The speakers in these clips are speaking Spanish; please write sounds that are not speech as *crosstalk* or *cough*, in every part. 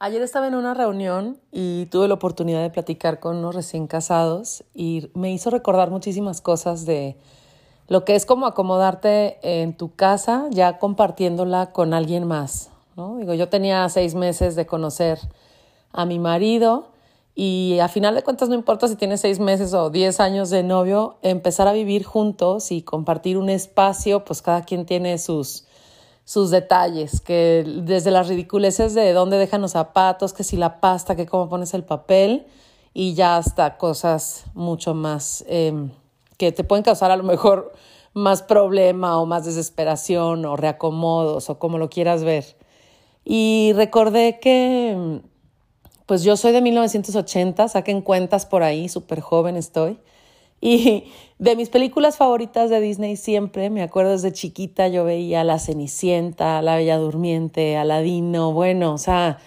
Ayer estaba en una reunión y tuve la oportunidad de platicar con unos recién casados y me hizo recordar muchísimas cosas de lo que es como acomodarte en tu casa ya compartiéndola con alguien más. ¿no? Digo, yo tenía seis meses de conocer a mi marido y a final de cuentas no importa si tienes seis meses o diez años de novio, empezar a vivir juntos y compartir un espacio, pues cada quien tiene sus sus detalles, que desde las ridiculeces de dónde dejan los zapatos, que si la pasta, que cómo pones el papel, y ya hasta cosas mucho más em, que te pueden causar a lo mejor más problema o más desesperación o reacomodos o como lo quieras ver. Y recordé que, pues yo soy de 1980, saquen cuentas por ahí, súper joven estoy. Y de mis películas favoritas de Disney siempre, me acuerdo desde chiquita, yo veía La Cenicienta, La Bella Durmiente, Aladino, bueno, o sea,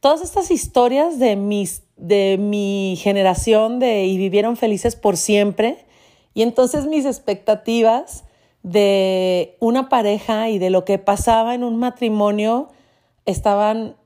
todas estas historias de, mis, de mi generación de y vivieron felices por siempre. Y entonces mis expectativas de una pareja y de lo que pasaba en un matrimonio estaban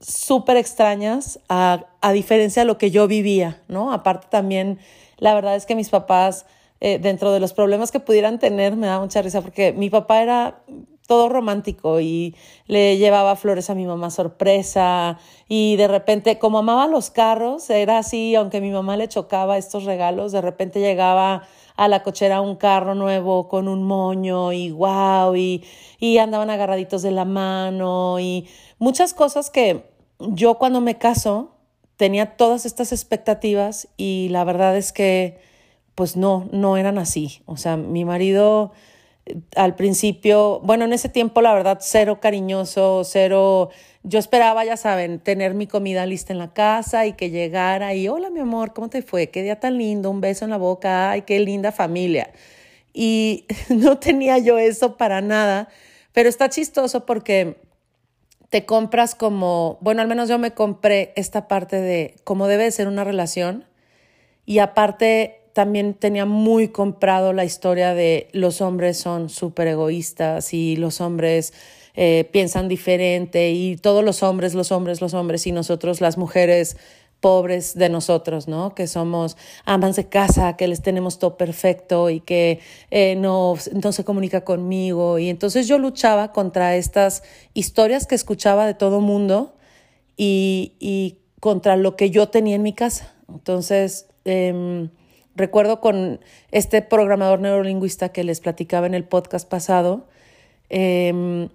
súper extrañas a, a diferencia de lo que yo vivía, ¿no? Aparte también la verdad es que mis papás, eh, dentro de los problemas que pudieran tener, me da mucha risa porque mi papá era todo romántico y le llevaba flores a mi mamá sorpresa y de repente, como amaba los carros, era así, aunque mi mamá le chocaba estos regalos, de repente llegaba a la cochera un carro nuevo con un moño y wow, y, y andaban agarraditos de la mano y muchas cosas que yo cuando me caso tenía todas estas expectativas y la verdad es que pues no, no eran así. O sea, mi marido eh, al principio, bueno, en ese tiempo la verdad cero cariñoso, cero, yo esperaba, ya saben, tener mi comida lista en la casa y que llegara y, hola mi amor, ¿cómo te fue? Qué día tan lindo, un beso en la boca, ay, qué linda familia. Y *laughs* no tenía yo eso para nada, pero está chistoso porque te compras como, bueno, al menos yo me compré esta parte de cómo debe ser una relación. Y aparte también tenía muy comprado la historia de los hombres son súper egoístas y los hombres eh, piensan diferente y todos los hombres, los hombres, los hombres y nosotros las mujeres pobres de nosotros, ¿no? Que somos amas de casa, que les tenemos todo perfecto y que eh, no, no se comunica conmigo. Y entonces yo luchaba contra estas historias que escuchaba de todo mundo y, y contra lo que yo tenía en mi casa. Entonces, em, recuerdo con este programador neurolingüista que les platicaba en el podcast pasado, eh,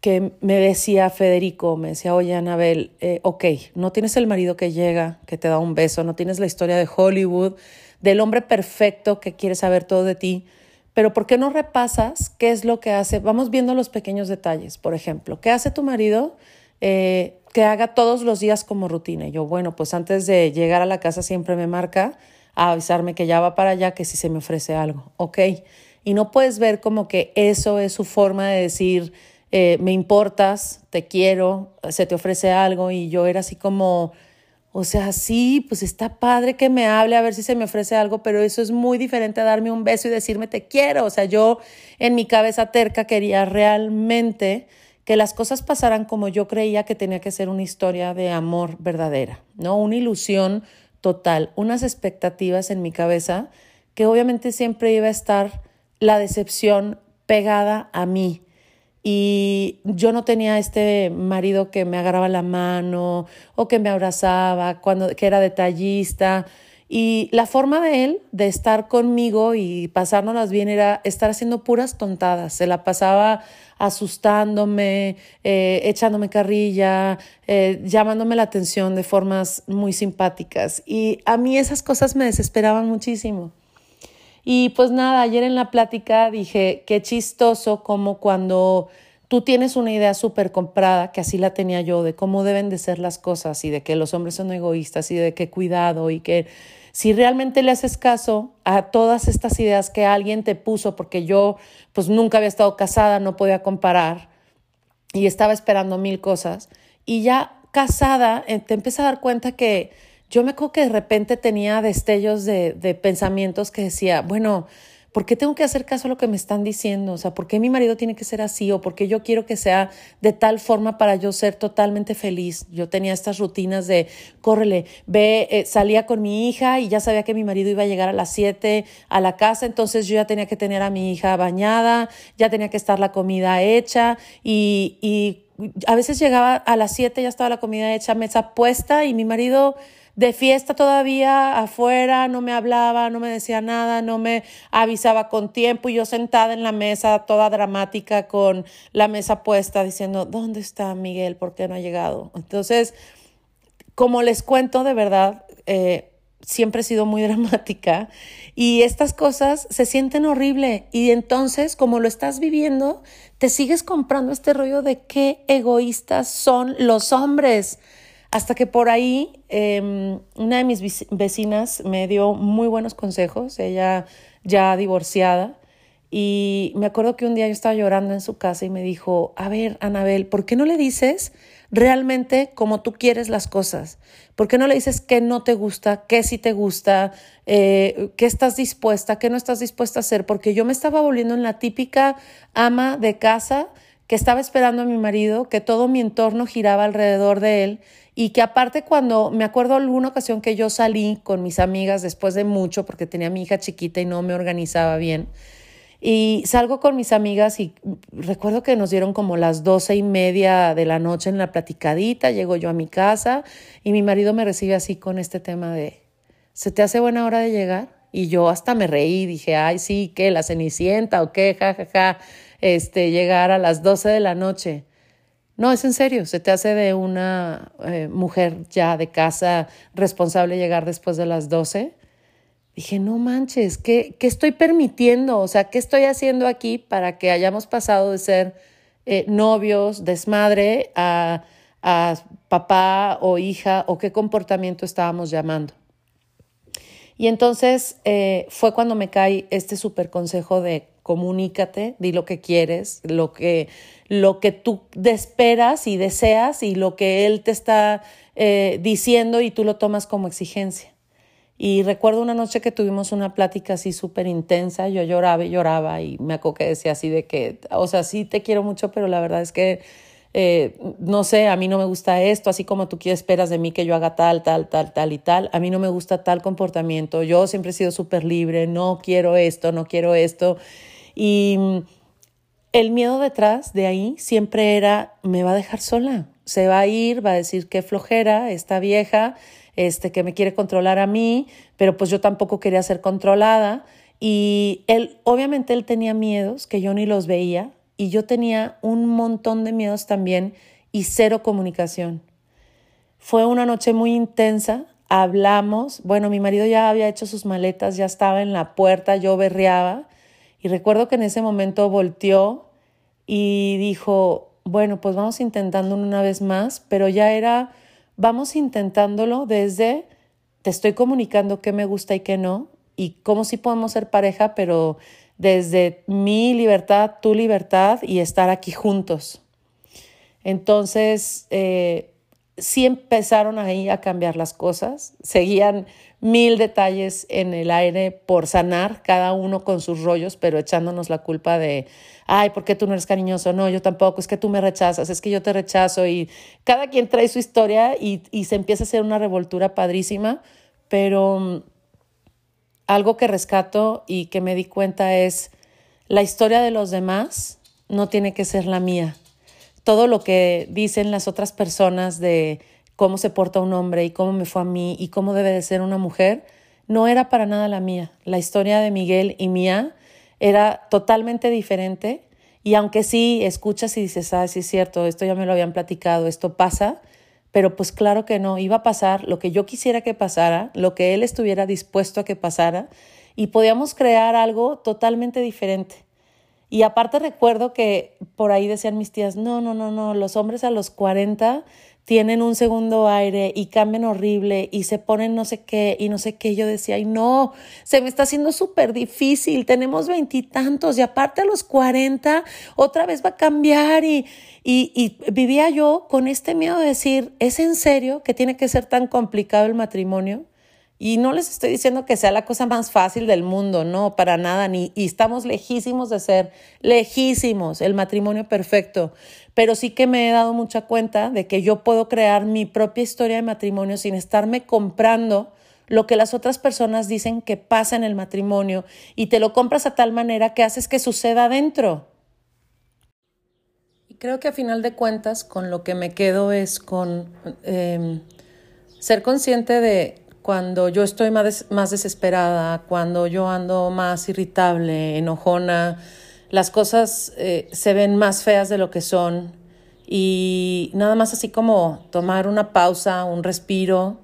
que me decía Federico, me decía, oye, Anabel, eh, ok, no tienes el marido que llega, que te da un beso, no tienes la historia de Hollywood, del hombre perfecto que quiere saber todo de ti, pero ¿por qué no repasas qué es lo que hace? Vamos viendo los pequeños detalles, por ejemplo, ¿qué hace tu marido? Eh, que haga todos los días como rutina. Y yo, bueno, pues antes de llegar a la casa siempre me marca a avisarme que ya va para allá, que si se me ofrece algo, ok. Y no puedes ver como que eso es su forma de decir, eh, me importas, te quiero, se te ofrece algo y yo era así como, o sea, sí, pues está padre que me hable a ver si se me ofrece algo, pero eso es muy diferente a darme un beso y decirme te quiero. O sea, yo en mi cabeza terca quería realmente que las cosas pasaran como yo creía que tenía que ser una historia de amor verdadera, ¿no? Una ilusión total, unas expectativas en mi cabeza que obviamente siempre iba a estar la decepción pegada a mí, y yo no tenía este marido que me agarraba la mano o que me abrazaba, cuando, que era detallista. Y la forma de él de estar conmigo y pasárnoslas bien era estar haciendo puras tontadas. Se la pasaba asustándome, eh, echándome carrilla, eh, llamándome la atención de formas muy simpáticas. Y a mí esas cosas me desesperaban muchísimo. Y pues nada, ayer en la plática dije, qué chistoso como cuando tú tienes una idea súper comprada, que así la tenía yo, de cómo deben de ser las cosas y de que los hombres son egoístas y de qué cuidado y que si realmente le haces caso a todas estas ideas que alguien te puso, porque yo pues nunca había estado casada, no podía comparar y estaba esperando mil cosas, y ya casada eh, te empiezas a dar cuenta que yo me acuerdo que de repente tenía destellos de, de pensamientos que decía, bueno, ¿por qué tengo que hacer caso a lo que me están diciendo? O sea, ¿por qué mi marido tiene que ser así? ¿O por qué yo quiero que sea de tal forma para yo ser totalmente feliz? Yo tenía estas rutinas de, córrele, ve, eh, salía con mi hija y ya sabía que mi marido iba a llegar a las 7 a la casa, entonces yo ya tenía que tener a mi hija bañada, ya tenía que estar la comida hecha y, y a veces llegaba a las 7, ya estaba la comida hecha, mesa puesta y mi marido de fiesta todavía afuera, no me hablaba, no me decía nada, no me avisaba con tiempo y yo sentada en la mesa toda dramática con la mesa puesta diciendo, ¿dónde está Miguel? ¿Por qué no ha llegado? Entonces, como les cuento de verdad, eh, siempre he sido muy *laughs* dramática y estas cosas se sienten horrible y entonces como lo estás viviendo, te sigues comprando este rollo de qué egoístas son los hombres. Hasta que por ahí em, una de mis vecinas me dio muy buenos consejos, ella ya divorciada, y me acuerdo que un día yo estaba llorando en su casa y me dijo, a ver, Anabel, ¿por qué no le dices realmente como tú quieres las cosas? ¿Por qué no le dices qué no te gusta, qué sí te gusta, eh, qué estás dispuesta, qué no estás dispuesta a hacer? Porque yo me estaba volviendo en la típica ama de casa que estaba esperando a mi marido, que todo mi entorno giraba alrededor de él y que aparte cuando me acuerdo alguna ocasión que yo salí con mis amigas después de mucho porque tenía mi hija chiquita y no me organizaba bien y salgo con mis amigas y recuerdo que nos dieron como las doce y media de la noche en la platicadita, llego yo a mi casa y mi marido me recibe así con este tema de, ¿se te hace buena hora de llegar? Y yo hasta me reí, dije, ay, sí, ¿qué? ¿La Cenicienta o qué? Ja, ja, ja, este, llegar a las doce de la noche. No, es en serio, se te hace de una eh, mujer ya de casa responsable llegar después de las 12. Dije, no manches, ¿qué, ¿qué, estoy permitiendo? O sea, ¿qué estoy haciendo aquí para que hayamos pasado de ser eh, novios, desmadre, a, a papá o hija o qué comportamiento estábamos llamando? Y entonces eh, fue cuando me cae este súper consejo de comunícate, di lo que quieres, lo que, lo que tú esperas y deseas y lo que él te está eh, diciendo y tú lo tomas como exigencia. Y recuerdo una noche que tuvimos una plática así súper intensa, yo lloraba y lloraba y me acuerdo que decía así de que, o sea, sí te quiero mucho, pero la verdad es que, eh, no sé, a mí no me gusta esto, así como tú esperas de mí que yo haga tal, tal, tal, tal y tal, a mí no me gusta tal comportamiento, yo siempre he sido súper libre, no quiero esto, no quiero esto. Y el miedo detrás de ahí siempre era, me va a dejar sola, se va a ir, va a decir qué flojera, esta vieja, este, que me quiere controlar a mí, pero pues yo tampoco quería ser controlada. Y él, obviamente él tenía miedos que yo ni los veía y yo tenía un montón de miedos también y cero comunicación. Fue una noche muy intensa, hablamos, bueno, mi marido ya había hecho sus maletas, ya estaba en la puerta, yo berreaba y recuerdo que en ese momento volteó y dijo, bueno, pues vamos intentando una vez más, pero ya era, vamos intentándolo desde, te estoy comunicando qué me gusta y qué no, y cómo sí podemos ser pareja, pero desde mi libertad, tu libertad y estar aquí juntos. Entonces, eh, sí empezaron ahí a cambiar las cosas, seguían mil detalles en el aire por sanar, cada uno con sus rollos, pero echándonos la culpa de, ay, ¿por qué tú no eres cariñoso? No, yo tampoco, es que tú me rechazas, es que yo te rechazo y cada quien trae su historia y, se empieza a hacer una revoltura padrísima, pero mm, algo que rescato y que me di cuenta es la historia de los demás no tiene que ser la mía. Todo lo que dicen las otras personas de cómo se porta un hombre y cómo me fue a mí y cómo debe de ser una mujer, no era para nada la mía. La historia de Miguel y mía era totalmente diferente y aunque sí escuchas y dices, ah, sí es cierto, esto ya me lo habían platicado, esto pasa, pero pues claro que no, iba a pasar lo que yo quisiera que pasara, lo que él estuviera dispuesto a que pasara y podíamos crear algo totalmente diferente. Y aparte recuerdo que por ahí decían mis tías, no, no, no, no, los hombres a los 40 tienen un segundo aire y cambian horrible y se ponen no sé qué y no sé qué. Yo decía, ay, no, se me está haciendo súper difícil, tenemos veintitantos y, aparte a los cuarenta otra vez va a cambiar y, y, y vivía yo con este miedo de decir, ¿es en serio que tiene que ser tan complicado el matrimonio? Y no les estoy diciendo que sea la cosa más fácil del mundo, no, para nada, ni, y estamos lejísimos de ser, lejísimos, el matrimonio perfecto. Pero sí que me he dado mucha cuenta de que yo puedo crear mi propia historia de matrimonio sin estarme comprando lo que las otras personas dicen que pasa en el matrimonio y te lo compras a tal manera que haces que suceda adentro. Y creo que a final de cuentas con lo que me quedo es con em, ser consciente de cuando yo estoy más, más desesperada, cuando yo ando más irritable, enojona, las cosas eh, se ven más feas de lo que son y nada más así como tomar una pausa, un respiro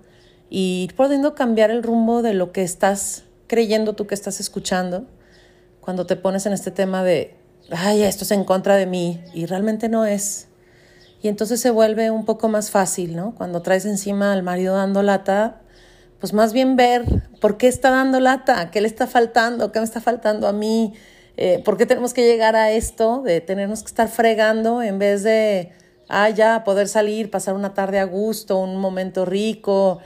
y ir pudiendo cambiar el rumbo de lo que estás creyendo tú que estás escuchando cuando te pones en este tema de, ay, esto es en contra de mí y realmente no es. Y entonces se vuelve un poco más fácil, ¿no? Cuando traes encima al marido dando lata, pues más bien ver por qué está dando lata, qué le está faltando, qué me está faltando a mí, eh, por qué tenemos que llegar a esto de tenernos que estar fregando en vez de, ah, ya, poder salir, pasar una tarde a gusto, un momento rico.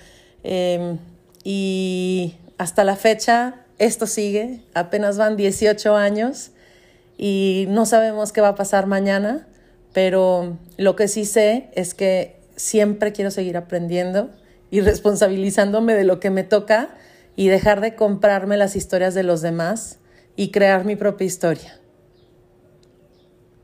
Em, y hasta la fecha esto sigue, apenas van 18 años y no sabemos qué va a pasar mañana, pero lo que sí sé es que siempre quiero seguir aprendiendo y responsabilizándome de lo que me toca y dejar de comprarme las historias de los demás y crear mi propia historia.